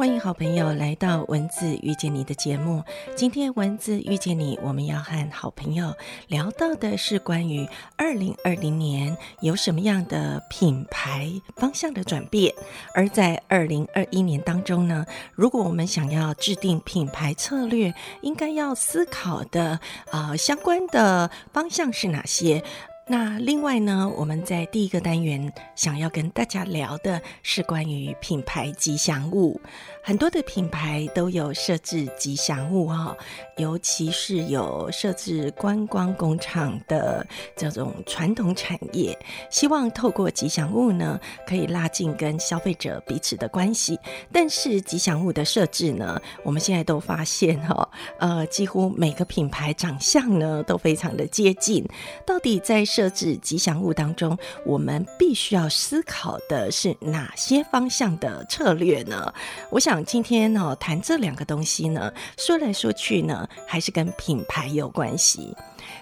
欢迎好朋友来到文字遇见你的节目。今天文字遇见你，我们要和好朋友聊到的是关于二零二零年有什么样的品牌方向的转变。而在二零二一年当中呢，如果我们想要制定品牌策略，应该要思考的啊相关的方向是哪些？那另外呢，我们在第一个单元想要跟大家聊的是关于品牌吉祥物。很多的品牌都有设置吉祥物哈，尤其是有设置观光工厂的这种传统产业，希望透过吉祥物呢，可以拉近跟消费者彼此的关系。但是吉祥物的设置呢，我们现在都发现哈，呃，几乎每个品牌长相呢都非常的接近。到底在设置吉祥物当中，我们必须要思考的是哪些方向的策略呢？我想。想今天呢，谈这两个东西呢，说来说去呢，还是跟品牌有关系。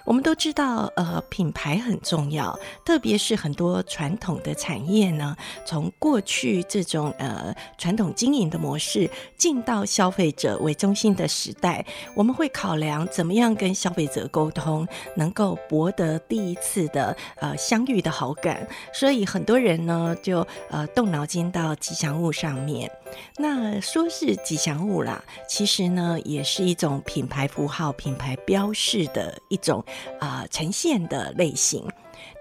我们都知道，呃，品牌很重要，特别是很多传统的产业呢，从过去这种呃传统经营的模式，进到消费者为中心的时代，我们会考量怎么样跟消费者沟通，能够博得第一次的呃相遇的好感。所以很多人呢，就呃动脑筋到吉祥物上面。那说是吉祥物啦，其实呢，也是一种品牌符号、品牌标示的一种。啊，呈现的类型。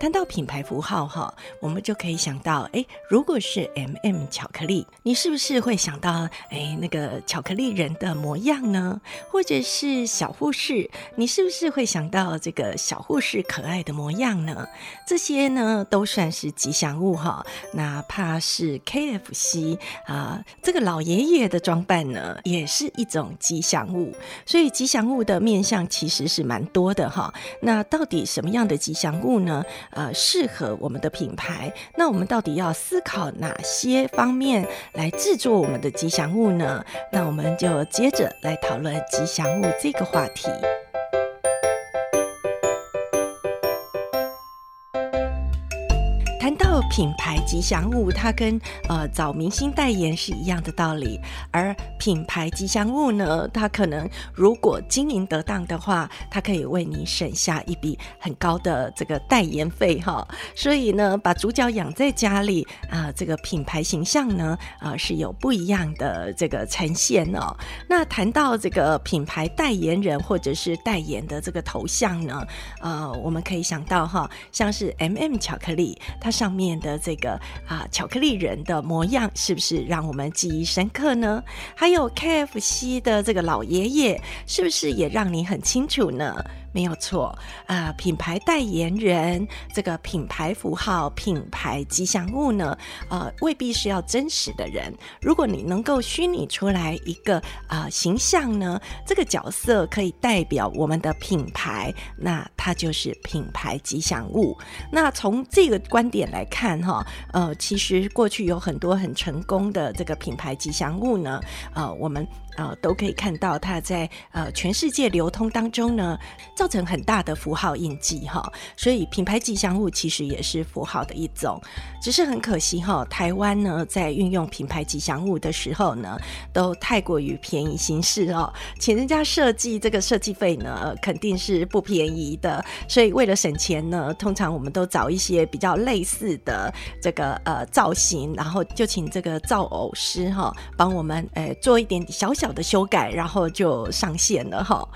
谈到品牌符号哈，我们就可以想到，哎，如果是 M M 巧克力，你是不是会想到，哎，那个巧克力人的模样呢？或者是小护士，你是不是会想到这个小护士可爱的模样呢？这些呢，都算是吉祥物哈。哪怕是 K F C 啊，这个老爷爷的装扮呢，也是一种吉祥物。所以吉祥物的面相其实是蛮多的哈。那到底什么样的吉祥物呢？呃，适合我们的品牌，那我们到底要思考哪些方面来制作我们的吉祥物呢？那我们就接着来讨论吉祥物这个话题。品牌吉祥物，它跟呃找明星代言是一样的道理。而品牌吉祥物呢，它可能如果经营得当的话，它可以为你省下一笔很高的这个代言费哈。所以呢，把主角养在家里啊，这个品牌形象呢，啊是有不一样的这个呈现哦。那谈到这个品牌代言人或者是代言的这个头像呢，呃，我们可以想到哈，像是 M M 巧克力，它。上面的这个啊巧克力人的模样，是不是让我们记忆深刻呢？还有 K F C 的这个老爷爷，是不是也让你很清楚呢？没有错啊，品牌代言人这个品牌符号、品牌吉祥物呢，呃，未必是要真实的人。如果你能够虚拟出来一个啊形象呢，这个角色可以代表我们的品牌，那它就是品牌吉祥物。那从这个观点来看，哈，呃，其实过去有很多很成功的这个品牌吉祥物呢，呃，我们。啊，都可以看到它在呃全世界流通当中呢，造成很大的符号印记哈。所以品牌吉祥物其实也是符号的一种，只是很可惜哈，台湾呢在运用品牌吉祥物的时候呢，都太过于便宜行事哦，请人家设计这个设计费呢，肯定是不便宜的。所以为了省钱呢，通常我们都找一些比较类似的这个呃造型，然后就请这个造偶师哈，帮我们呃做一点小小。的修改，然后就上线了哈。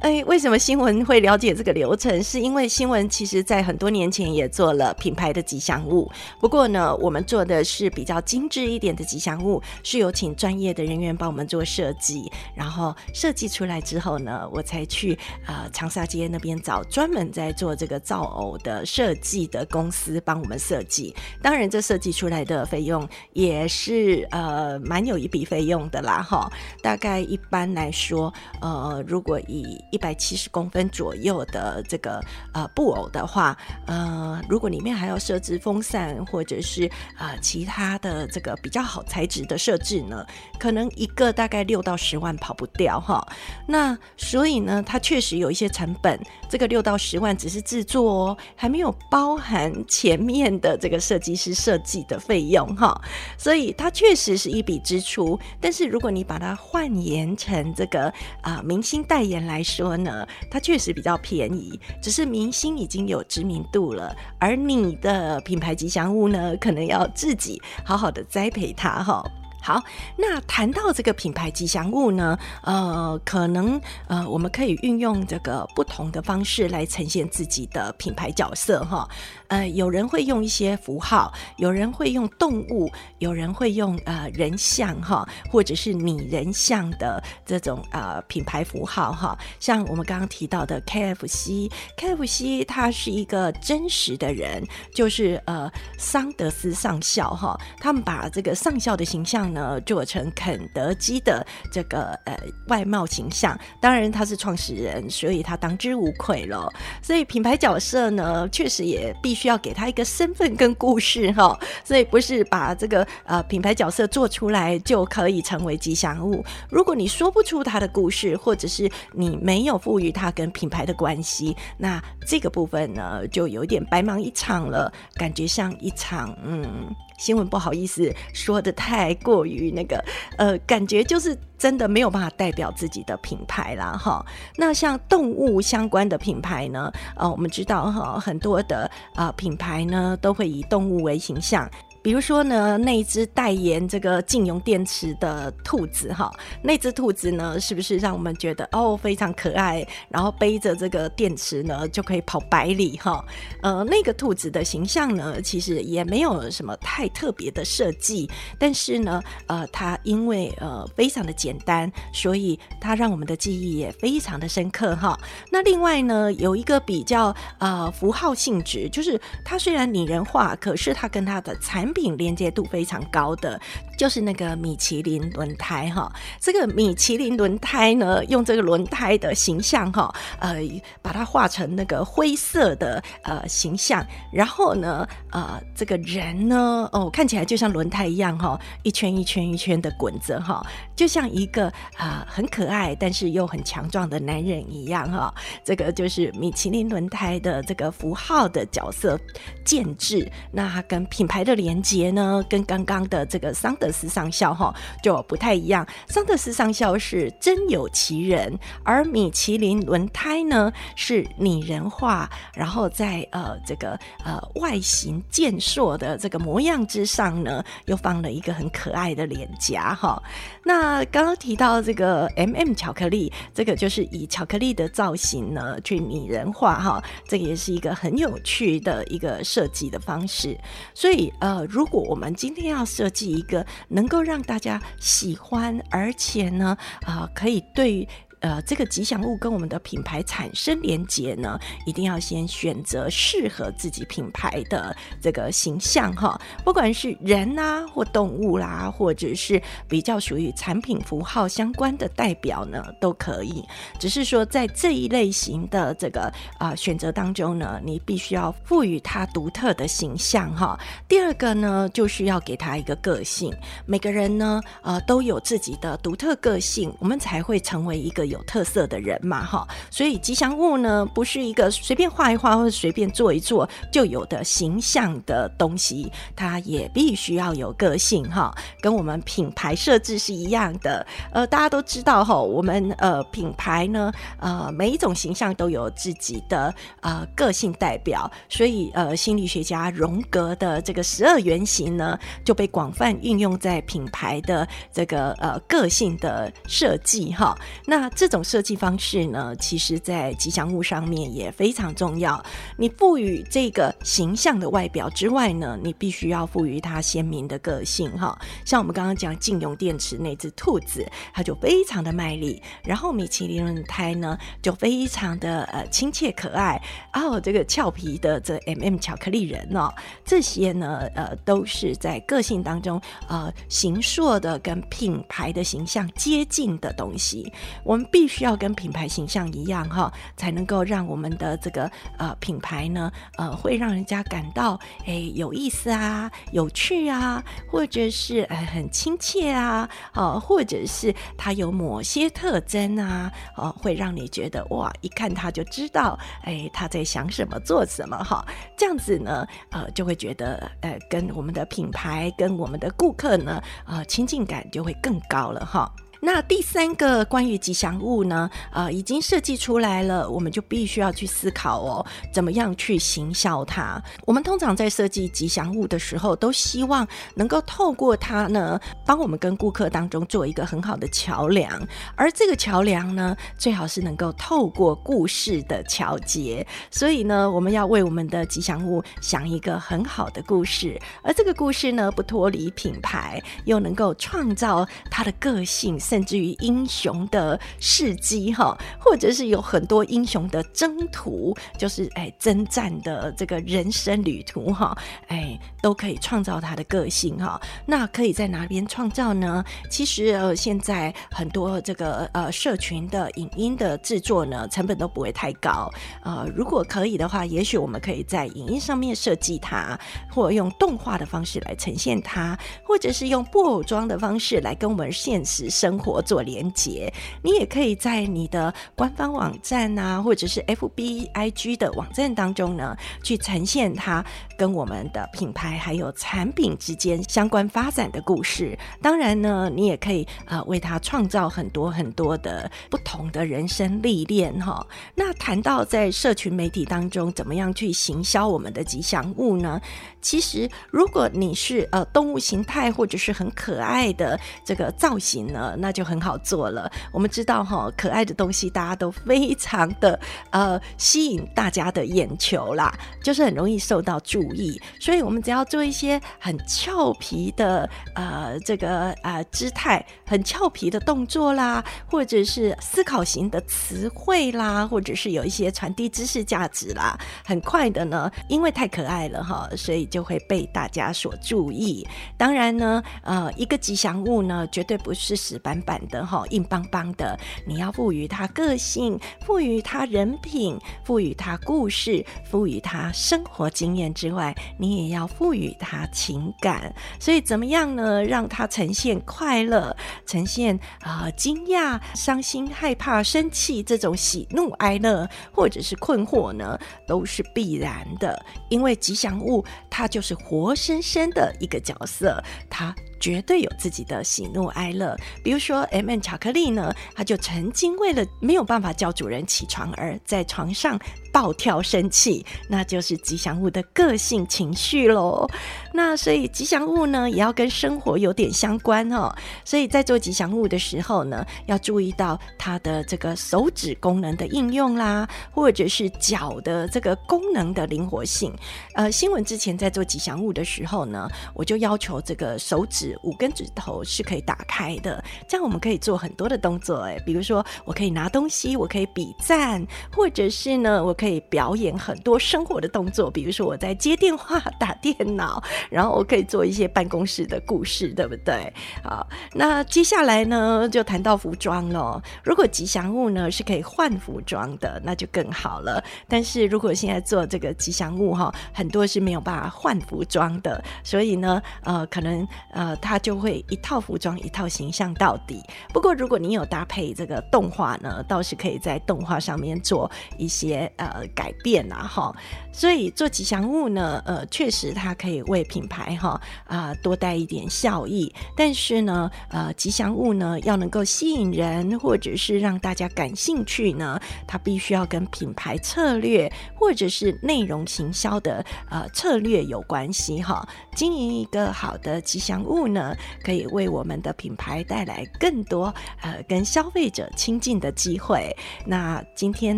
哎，为什么新闻会了解这个流程？是因为新闻其实在很多年前也做了品牌的吉祥物，不过呢，我们做的是比较精致一点的吉祥物，是有请专业的人员帮我们做设计，然后设计出来之后呢，我才去呃长沙街那边找专门在做这个造偶的设计的公司帮我们设计。当然，这设计出来的费用也是呃蛮有一笔费用的啦，哈。大概一般来说，呃，如果以一百七十公分左右的这个呃布偶的话，呃，如果里面还要设置风扇或者是啊其他的这个比较好材质的设置呢，可能一个大概六到十万跑不掉哈。那所以呢，它确实有一些成本这个六到十万只是制作哦，还没有包含前面的这个设计师设计的费用哈，所以它确实是一笔支出。但是如果你把它换言成这个啊明星代言来说呢，它确实比较便宜，只是明星已经有知名度了，而你的品牌吉祥物呢，可能要自己好好的栽培它哈。好，那谈到这个品牌吉祥物呢，呃，可能呃，我们可以运用这个不同的方式来呈现自己的品牌角色哈。呃，有人会用一些符号，有人会用动物，有人会用呃人像哈，或者是拟人像的这种呃品牌符号哈。像我们刚刚提到的 KFC，KFC 它是一个真实的人，就是呃桑德斯上校哈，他们把这个上校的形象呢呃做成肯德基的这个呃外貌形象。当然他是创始人，所以他当之无愧了。所以品牌角色呢，确实也必。须要给他一个身份跟故事哈，所以不是把这个呃品牌角色做出来就可以成为吉祥物。如果你说不出他的故事，或者是你没有赋予他跟品牌的关系，那这个部分呢就有点白忙一场了，感觉像一场嗯。新闻不好意思说的太过于那个，呃，感觉就是真的没有办法代表自己的品牌啦，哈。那像动物相关的品牌呢，呃，我们知道哈，很多的啊品牌呢都会以动物为形象。比如说呢，那一只代言这个净油电池的兔子哈，那只兔子呢，是不是让我们觉得哦非常可爱？然后背着这个电池呢，就可以跑百里哈。呃，那个兔子的形象呢，其实也没有什么太特别的设计，但是呢，呃，它因为呃非常的简单，所以它让我们的记忆也非常的深刻哈。那另外呢，有一个比较呃符号性质，就是它虽然拟人化，可是它跟它的产产。品连接度非常高的，就是那个米其林轮胎哈。这个米其林轮胎呢，用这个轮胎的形象哈，呃，把它画成那个灰色的呃形象，然后呢，呃，这个人呢，哦，看起来就像轮胎一样哈，一圈一圈一圈的滚着哈，就像一个啊很可爱但是又很强壮的男人一样哈。这个就是米其林轮胎的这个符号的角色建制，那跟品牌的连。节呢，跟刚刚的这个桑德斯上校哈就不太一样。桑德斯上校是真有其人，而米其林轮胎呢是拟人化，然后在呃这个呃外形健硕的这个模样之上呢，又放了一个很可爱的脸颊哈。那刚刚提到这个 M M 巧克力，这个就是以巧克力的造型呢去拟人化哈，这个也是一个很有趣的一个设计的方式。所以呃。如果我们今天要设计一个能够让大家喜欢，而且呢，啊，可以对。呃，这个吉祥物跟我们的品牌产生连接呢，一定要先选择适合自己品牌的这个形象哈，不管是人呐，或动物啦，或者是比较属于产品符号相关的代表呢，都可以。只是说在这一类型的这个啊选择当中呢，你必须要赋予它独特的形象哈。第二个呢，就是要给它一个个性。每个人呢，呃，都有自己的独特个性，我们才会成为一个。有特色的人嘛，哈，所以吉祥物呢，不是一个随便画一画或者随便做一做就有的形象的东西，它也必须要有个性，哈，跟我们品牌设置是一样的。呃，大家都知道，哈，我们呃品牌呢，呃，每一种形象都有自己的呃个性代表，所以呃，心理学家荣格的这个十二原型呢，就被广泛运用在品牌的这个呃个性的设计，哈，那。这种设计方式呢，其实在吉祥物上面也非常重要。你赋予这个形象的外表之外呢，你必须要赋予它鲜明的个性哈。像我们刚刚讲禁用电池那只兔子，它就非常的卖力；然后米其林轮胎呢，就非常的呃亲切可爱。哦，这个俏皮的这 M M 巧克力人哦，这些呢呃都是在个性当中呃形塑的跟品牌的形象接近的东西。我们。必须要跟品牌形象一样哈，才能够让我们的这个呃品牌呢，呃，会让人家感到哎有意思啊、有趣啊，或者是呃很亲切啊，哦，或者是它有某些特征啊，哦，会让你觉得哇，一看他就知道，哎，他在想什么、做什么哈，这样子呢，呃，就会觉得呃，跟我们的品牌、跟我们的顾客呢，呃，亲近感就会更高了哈。那第三个关于吉祥物呢，呃，已经设计出来了，我们就必须要去思考哦，怎么样去行销它。我们通常在设计吉祥物的时候，都希望能够透过它呢，帮我们跟顾客当中做一个很好的桥梁。而这个桥梁呢，最好是能够透过故事的桥接。所以呢，我们要为我们的吉祥物想一个很好的故事，而这个故事呢，不脱离品牌，又能够创造它的个性。甚至于英雄的事迹哈，或者是有很多英雄的征途，就是哎征战的这个人生旅途哈，哎都可以创造他的个性哈。那可以在哪边创造呢？其实呃现在很多这个呃社群的影音的制作呢，成本都不会太高。呃，如果可以的话，也许我们可以在影音上面设计它，或用动画的方式来呈现它，或者是用布偶装的方式来跟我们现实生。活做连接，你也可以在你的官方网站啊，或者是 FB、IG 的网站当中呢，去呈现它跟我们的品牌还有产品之间相关发展的故事。当然呢，你也可以呃为它创造很多很多的不同的人生历练哈。那谈到在社群媒体当中怎么样去行销我们的吉祥物呢？其实如果你是呃动物形态或者是很可爱的这个造型呢，那那就很好做了。我们知道哈，可爱的东西大家都非常的呃吸引大家的眼球啦，就是很容易受到注意。所以，我们只要做一些很俏皮的呃这个呃姿态，很俏皮的动作啦，或者是思考型的词汇啦，或者是有一些传递知识价值啦，很快的呢，因为太可爱了哈，所以就会被大家所注意。当然呢，呃，一个吉祥物呢，绝对不是死板。板的哈，硬邦邦的，你要赋予它个性，赋予它人品，赋予它故事，赋予它生活经验之外，你也要赋予它情感。所以怎么样呢？让它呈现快乐，呈现啊惊讶、伤心、害怕、生气这种喜怒哀乐，或者是困惑呢，都是必然的。因为吉祥物它就是活生生的一个角色，它。绝对有自己的喜怒哀乐，比如说 M N 巧克力呢，他就曾经为了没有办法叫主人起床而在床上。暴跳生气，那就是吉祥物的个性情绪喽。那所以吉祥物呢，也要跟生活有点相关哦。所以在做吉祥物的时候呢，要注意到它的这个手指功能的应用啦，或者是脚的这个功能的灵活性。呃，新闻之前在做吉祥物的时候呢，我就要求这个手指五根指头是可以打开的，这样我们可以做很多的动作。哎，比如说我可以拿东西，我可以比赞，或者是呢，我可以表演很多生活的动作，比如说我在接电话、打电脑，然后我可以做一些办公室的故事，对不对？好，那接下来呢，就谈到服装了。如果吉祥物呢是可以换服装的，那就更好了。但是如果现在做这个吉祥物哈，很多是没有办法换服装的，所以呢，呃，可能呃，它就会一套服装一套形象到底。不过如果你有搭配这个动画呢，倒是可以在动画上面做一些呃。改变啊，哈，所以做吉祥物呢，呃，确实它可以为品牌哈啊多带一点效益。但是呢，呃，吉祥物呢要能够吸引人，或者是让大家感兴趣呢，它必须要跟品牌策略或者是内容行销的呃策略有关系哈。经营一个好的吉祥物呢，可以为我们的品牌带来更多呃跟消费者亲近的机会。那今天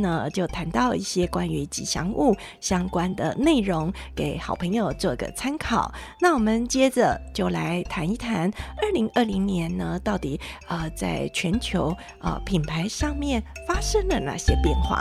呢，就谈到一些。关于吉祥物相关的内容，给好朋友做个参考。那我们接着就来谈一谈，二零二零年呢，到底呃在全球呃品牌上面发生了哪些变化？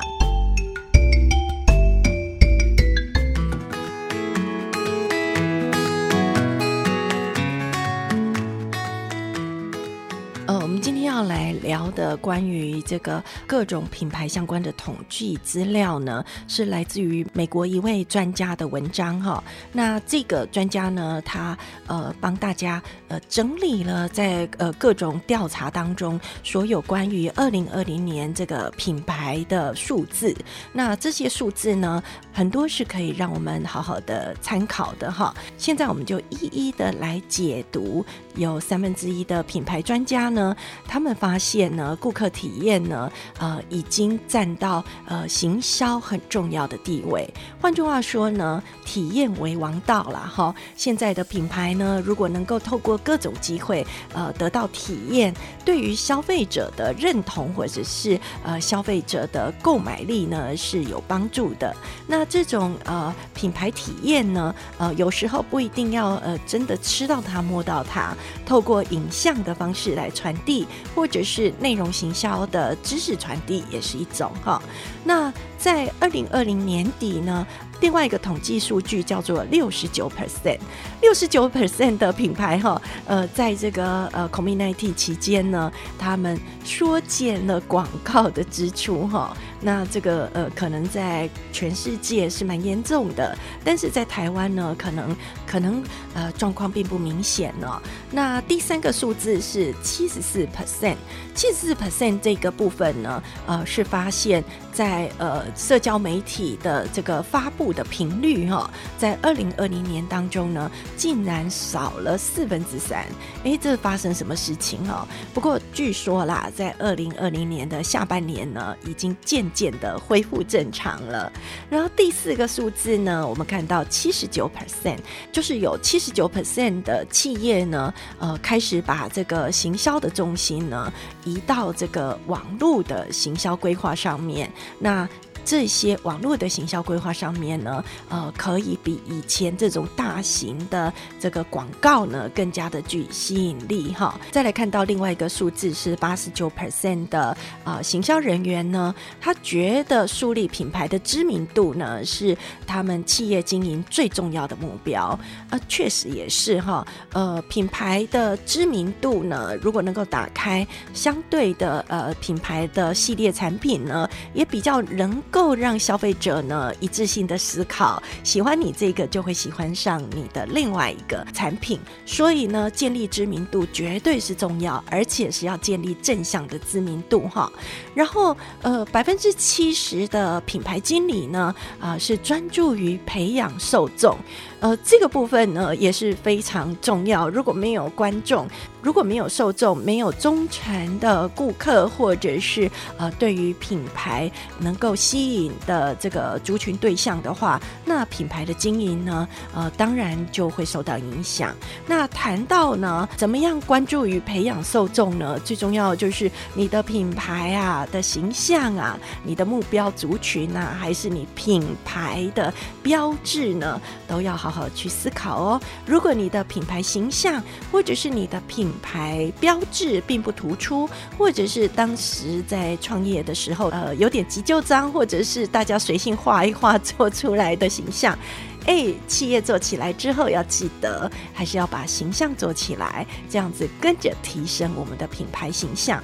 呃，我们今天要来聊的关于这个各种品牌相关的统计资料呢，是来自于美国一位专家的文章哈。那这个专家呢，他呃帮大家呃整理了在呃各种调查当中所有关于二零二零年这个品牌的数字。那这些数字呢，很多是可以让我们好好的参考的哈。现在我们就一一的来解读，有三分之一的品牌专家呢。呢，他们发现呢，顾客体验呢，呃，已经占到呃行销很重要的地位。换句话说呢，体验为王道了哈。现在的品牌呢，如果能够透过各种机会，呃，得到体验，对于消费者的认同或者是呃消费者的购买力呢，是有帮助的。那这种呃品牌体验呢，呃，有时候不一定要呃真的吃到它、摸到它，透过影像的方式来传。传递或者是内容行销的知识传递也是一种哈。那在二零二零年底呢？另外一个统计数据叫做六十九 percent，六十九 percent 的品牌哈，呃，在这个呃 community 期间呢，他们缩减了广告的支出哈。那这个呃，可能在全世界是蛮严重的，但是在台湾呢，可能可能呃状况并不明显呢。那第三个数字是七十四 percent，七十四 percent 这个部分呢，呃，是发现，在呃社交媒体的这个发布。的频率哈，在二零二零年当中呢，竟然少了四分之三。哎，这发生什么事情哈？不过据说啦，在二零二零年的下半年呢，已经渐渐的恢复正常了。然后第四个数字呢，我们看到七十九 percent，就是有七十九 percent 的企业呢，呃，开始把这个行销的重心呢，移到这个网络的行销规划上面。那这些网络的行销规划上面呢，呃，可以比以前这种大型的这个广告呢，更加的具吸引力哈。再来看到另外一个数字是八十九 percent 的啊，行销人员呢，他觉得树立品牌的知名度呢，是他们企业经营最重要的目标。啊，确实也是哈。呃，品牌的知名度呢，如果能够打开相对的呃品牌的系列产品呢，也比较能够。够让消费者呢一致性的思考，喜欢你这个就会喜欢上你的另外一个产品，所以呢，建立知名度绝对是重要，而且是要建立正向的知名度哈。然后呃，百分之七十的品牌经理呢啊是专注于培养受众。呃，这个部分呢也是非常重要。如果没有观众，如果没有受众，没有忠诚的顾客，或者是呃对于品牌能够吸引的这个族群对象的话，那品牌的经营呢，呃，当然就会受到影响。那谈到呢，怎么样关注与培养受众呢？最重要就是你的品牌啊的形象啊，你的目标族群啊，还是你品牌的标志呢，都要好。好好去思考哦。如果你的品牌形象或者是你的品牌标志并不突出，或者是当时在创业的时候，呃，有点急就章，或者是大家随性画一画做出来的形象，哎，企业做起来之后要记得，还是要把形象做起来，这样子跟着提升我们的品牌形象。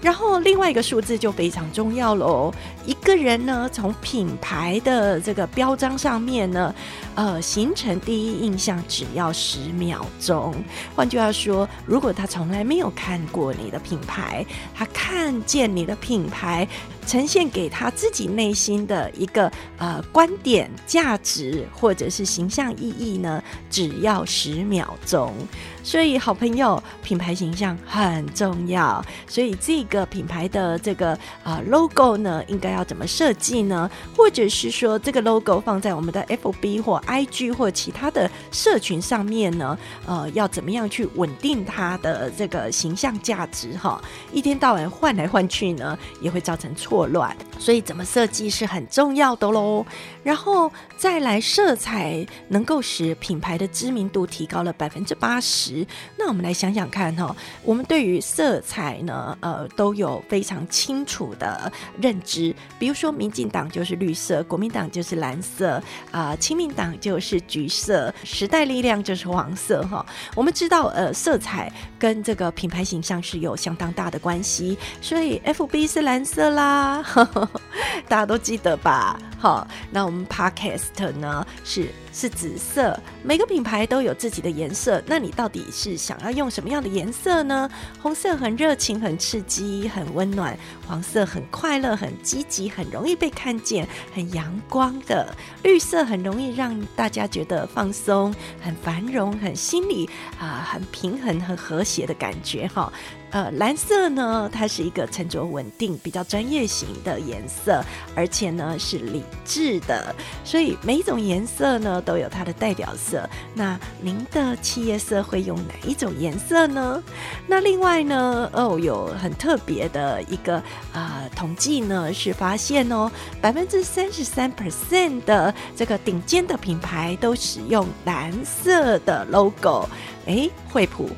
然后另外一个数字就非常重要喽。一个人呢，从品牌的这个标章上面呢，呃，形成第一印象只要十秒钟。换句话说，如果他从来没有看过你的品牌，他看见你的品牌呈现给他自己内心的一个呃观点、价值或者是形象意义呢，只要十秒钟。所以，好朋友，品牌形象很重要。所以，这个品牌的这个啊 logo 呢，应该要怎么设计呢？或者是说，这个 logo 放在我们的 FB 或 IG 或其他的社群上面呢？呃，要怎么样去稳定它的这个形象价值？哈，一天到晚换来换去呢，也会造成错。乱。所以怎么设计是很重要的喽。然后再来，色彩能够使品牌的知名度提高了百分之八十。那我们来想想看哈，我们对于色彩呢，呃，都有非常清楚的认知。比如说，民进党就是绿色，国民党就是蓝色，啊，亲民党就是橘色，时代力量就是黄色哈。我们知道，呃，色彩跟这个品牌形象是有相当大的关系。所以，FB 是蓝色啦。呵 呵 大家都记得吧？好，那我们 Podcast 呢是是紫色，每个品牌都有自己的颜色。那你到底是想要用什么样的颜色呢？红色很热情、很刺激、很温暖；黄色很快乐、很积极、很容易被看见、很阳光的；绿色很容易让大家觉得放松、很繁荣、很心理啊、很平衡、很和谐的感觉。哈。呃，蓝色呢，它是一个沉着稳定、比较专业型的颜色，而且呢是理智的，所以每一种颜色呢都有它的代表色。那您的企业色会用哪一种颜色呢？那另外呢，哦，有很特别的一个啊统计呢，是发现哦，百分之三十三 percent 的这个顶尖的品牌都使用蓝色的 logo。哎，惠普。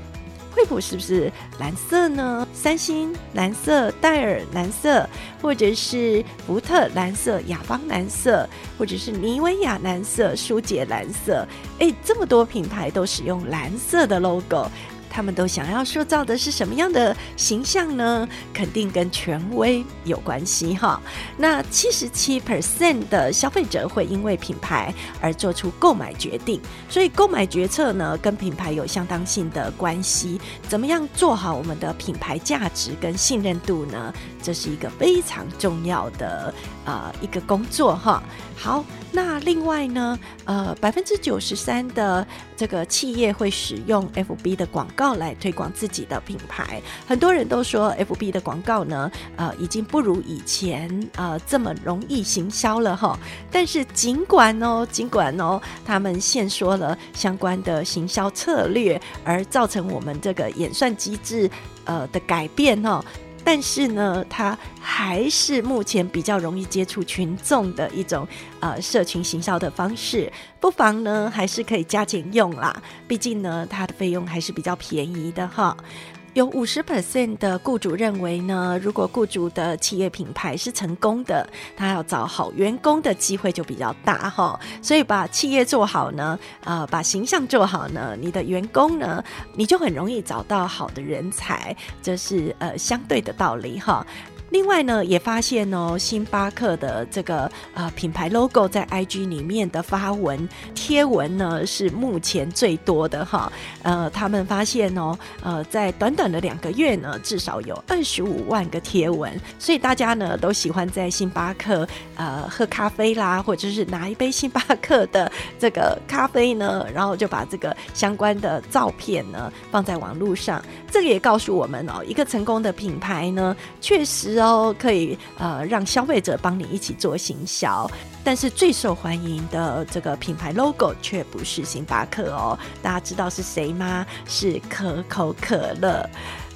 惠普是不是蓝色呢？三星蓝色，戴尔蓝色，或者是福特蓝色，雅邦蓝色，或者是妮维雅蓝色，舒洁蓝色。哎，这么多品牌都使用蓝色的 logo。他们都想要塑造的是什么样的形象呢？肯定跟权威有关系哈。那七十七 percent 的消费者会因为品牌而做出购买决定，所以购买决策呢跟品牌有相当性的关系。怎么样做好我们的品牌价值跟信任度呢？这是一个非常重要的呃一个工作哈。好，那另外呢，呃，百分之九十三的这个企业会使用 FB 的广告来推广自己的品牌。很多人都说 FB 的广告呢，呃，已经不如以前呃这么容易行销了哈。但是尽管哦，尽管哦，他们现说了相关的行销策略，而造成我们这个演算机制呃的改变哦。但是呢，它还是目前比较容易接触群众的一种呃社群行销的方式，不妨呢还是可以加减用啦，毕竟呢它的费用还是比较便宜的哈。有五十 percent 的雇主认为呢，如果雇主的企业品牌是成功的，他要找好员工的机会就比较大哈。所以把企业做好呢，啊，把形象做好呢，你的员工呢，你就很容易找到好的人才，这是呃相对的道理哈。另外呢，也发现哦，星巴克的这个呃品牌 logo 在 IG 里面的发文贴文呢是目前最多的哈。呃，他们发现哦，呃，在短短的两个月呢，至少有二十五万个贴文，所以大家呢都喜欢在星巴克呃喝咖啡啦，或者是拿一杯星巴克的这个咖啡呢，然后就把这个相关的照片呢放在网络上。这个也告诉我们哦，一个成功的品牌呢，确实。都可以呃让消费者帮你一起做行销，但是最受欢迎的这个品牌 logo 却不是星巴克哦，大家知道是谁吗？是可口可乐。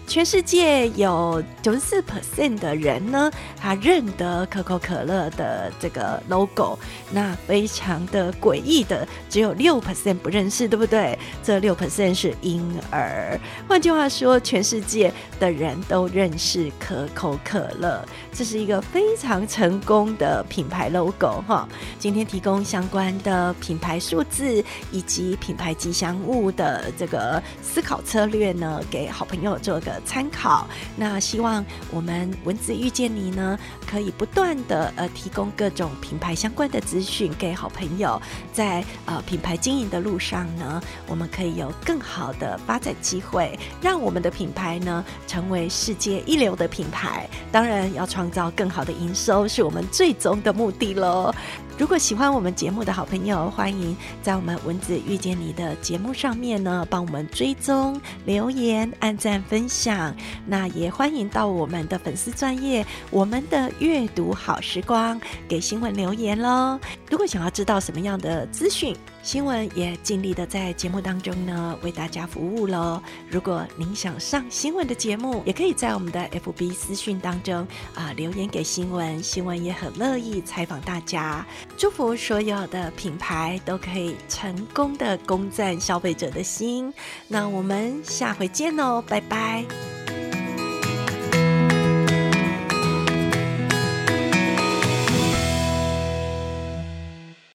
全世界有九十四 percent 的人呢，他认得可口可乐的这个 logo，那非常的诡异的，只有六 percent 不认识，对不对？这六 percent 是婴儿。换句话说，全世界的人都认识可口可乐，这是一个非常成功的品牌 logo 哈。今天提供相关的品牌数字以及品牌吉祥物的这个思考策略呢，给好朋友做个。参考，那希望我们文字遇见你呢，可以不断的呃提供各种品牌相关的资讯给好朋友，在呃品牌经营的路上呢，我们可以有更好的发展机会，让我们的品牌呢成为世界一流的品牌。当然，要创造更好的营收是我们最终的目的喽。如果喜欢我们节目的好朋友，欢迎在我们文字遇见你的节目上面呢，帮我们追踪、留言、按赞、分享。那也欢迎到我们的粉丝专业，我们的阅读好时光给新闻留言喽。如果想要知道什么样的资讯，新闻也尽力的在节目当中呢为大家服务喽。如果您想上新闻的节目，也可以在我们的 FB 私讯当中啊留言给新闻，新闻也很乐意采访大家。祝福所有的品牌都可以成功的攻占消费者的心。那我们下回见喽，拜拜。